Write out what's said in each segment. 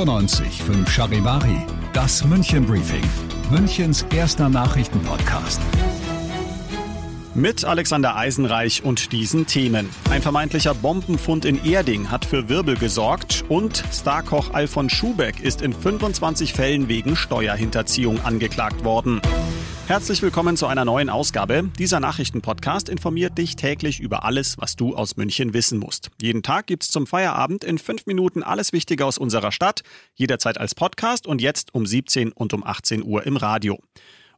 95 5 Charivari, das München Briefing, Münchens erster Nachrichtenpodcast. Mit Alexander Eisenreich und diesen Themen. Ein vermeintlicher Bombenfund in Erding hat für Wirbel gesorgt und Starkoch Alfons Schubeck ist in 25 Fällen wegen Steuerhinterziehung angeklagt worden. Herzlich willkommen zu einer neuen Ausgabe. Dieser Nachrichtenpodcast informiert dich täglich über alles, was du aus München wissen musst. Jeden Tag gibt's zum Feierabend in fünf Minuten alles Wichtige aus unserer Stadt, jederzeit als Podcast und jetzt um 17 und um 18 Uhr im Radio.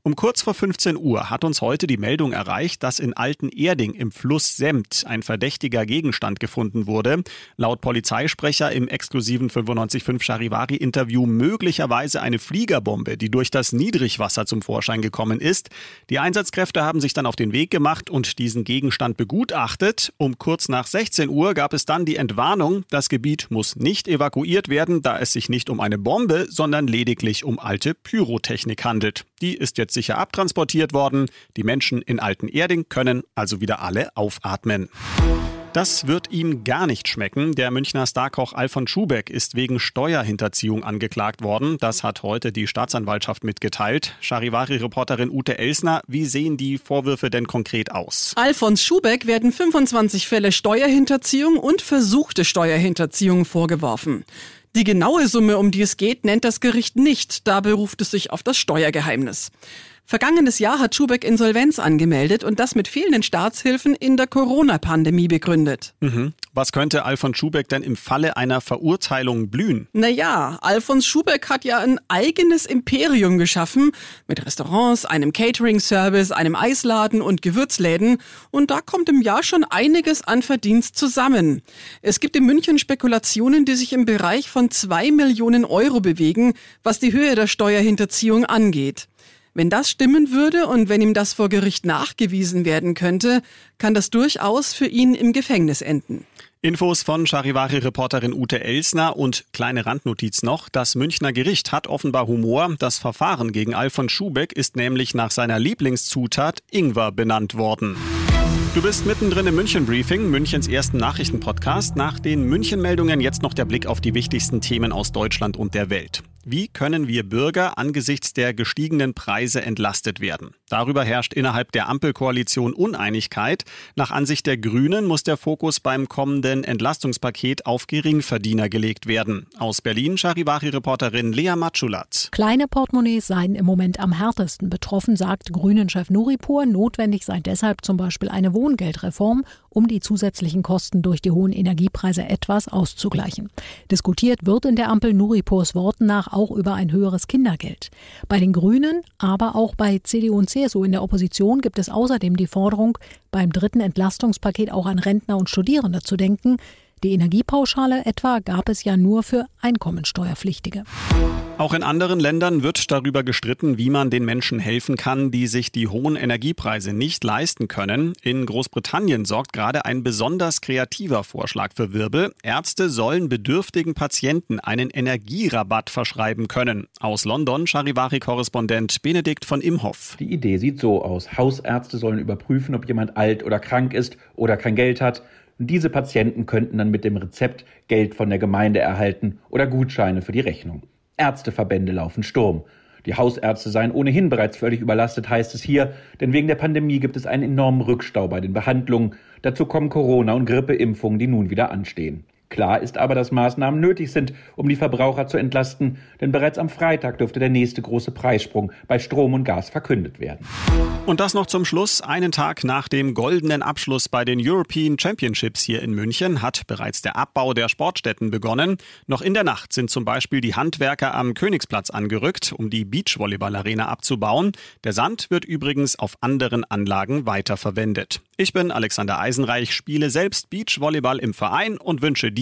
Um kurz vor 15 Uhr hat uns heute die Meldung erreicht, dass in Alten-Erding im Fluss Semt ein verdächtiger Gegenstand gefunden wurde. Laut Polizeisprecher im exklusiven 955 Charivari-Interview möglicherweise eine Fliegerbombe, die durch das Niedrigwasser zum Vorschein gekommen ist. Die Einsatzkräfte haben sich dann auf den Weg gemacht und diesen Gegenstand begutachtet. Um kurz nach 16 Uhr gab es dann die Entwarnung, das Gebiet muss nicht evakuiert werden, da es sich nicht um eine Bombe, sondern lediglich um alte Pyrotechnik handelt. Die ist jetzt sicher abtransportiert worden. Die Menschen in Alten-Erding können also wieder alle aufatmen. Das wird ihm gar nicht schmecken. Der Münchner Starkoch Alfons Schubeck ist wegen Steuerhinterziehung angeklagt worden. Das hat heute die Staatsanwaltschaft mitgeteilt. Charivari-Reporterin Ute Elsner, wie sehen die Vorwürfe denn konkret aus? Alfons Schubeck werden 25 Fälle Steuerhinterziehung und versuchte Steuerhinterziehung vorgeworfen. Die genaue Summe, um die es geht, nennt das Gericht nicht. Da beruft es sich auf das Steuergeheimnis. Vergangenes Jahr hat Schubeck Insolvenz angemeldet und das mit fehlenden Staatshilfen in der Corona-Pandemie begründet. Mhm. Was könnte Alfons Schubeck denn im Falle einer Verurteilung blühen? Naja, Alfons Schubeck hat ja ein eigenes Imperium geschaffen mit Restaurants, einem Catering-Service, einem Eisladen und Gewürzläden. Und da kommt im Jahr schon einiges an Verdienst zusammen. Es gibt in München Spekulationen, die sich im Bereich von zwei Millionen Euro bewegen, was die Höhe der Steuerhinterziehung angeht. Wenn das stimmen würde und wenn ihm das vor Gericht nachgewiesen werden könnte, kann das durchaus für ihn im Gefängnis enden. Infos von Charivari-Reporterin Ute Elsner und kleine Randnotiz noch. Das Münchner Gericht hat offenbar Humor. Das Verfahren gegen Alfons Schubeck ist nämlich nach seiner Lieblingszutat Ingwer benannt worden. Du bist mittendrin im München Briefing, Münchens ersten Nachrichtenpodcast. Nach den München Meldungen jetzt noch der Blick auf die wichtigsten Themen aus Deutschland und der Welt. Wie können wir Bürger angesichts der gestiegenen Preise entlastet werden? Darüber herrscht innerhalb der Ampelkoalition Uneinigkeit. Nach Ansicht der Grünen muss der Fokus beim kommenden Entlastungspaket auf Geringverdiener gelegt werden. Aus Berlin Charivari-Reporterin Lea Matschulat. Kleine Portemonnaies seien im Moment am härtesten betroffen, sagt Grünen-Chef Nuripur. Notwendig sei deshalb zum Beispiel eine Wohngeldreform, um die zusätzlichen Kosten durch die hohen Energiepreise etwas auszugleichen. Diskutiert wird in der Ampel Nuripurs Worten nach auch über ein höheres Kindergeld. Bei den Grünen, aber auch bei CDU und CSU in der Opposition gibt es außerdem die Forderung, beim dritten Entlastungspaket auch an Rentner und Studierende zu denken. Die Energiepauschale etwa gab es ja nur für Einkommensteuerpflichtige. Auch in anderen Ländern wird darüber gestritten, wie man den Menschen helfen kann, die sich die hohen Energiepreise nicht leisten können. In Großbritannien sorgt gerade ein besonders kreativer Vorschlag für Wirbel. Ärzte sollen bedürftigen Patienten einen Energierabatt verschreiben können. Aus London Charivari-Korrespondent Benedikt von Imhoff. Die Idee sieht so aus. Hausärzte sollen überprüfen, ob jemand alt oder krank ist oder kein Geld hat. Diese Patienten könnten dann mit dem Rezept Geld von der Gemeinde erhalten oder Gutscheine für die Rechnung. Ärzteverbände laufen Sturm. Die Hausärzte seien ohnehin bereits völlig überlastet, heißt es hier, denn wegen der Pandemie gibt es einen enormen Rückstau bei den Behandlungen. Dazu kommen Corona- und Grippeimpfungen, die nun wieder anstehen. Klar ist aber, dass Maßnahmen nötig sind, um die Verbraucher zu entlasten, denn bereits am Freitag dürfte der nächste große Preissprung bei Strom und Gas verkündet werden. Und das noch zum Schluss. Einen Tag nach dem goldenen Abschluss bei den European Championships hier in München hat bereits der Abbau der Sportstätten begonnen. Noch in der Nacht sind zum Beispiel die Handwerker am Königsplatz angerückt, um die Beachvolleyball-Arena abzubauen. Der Sand wird übrigens auf anderen Anlagen weiterverwendet. Ich bin Alexander Eisenreich, spiele selbst Beachvolleyball im Verein und wünsche dir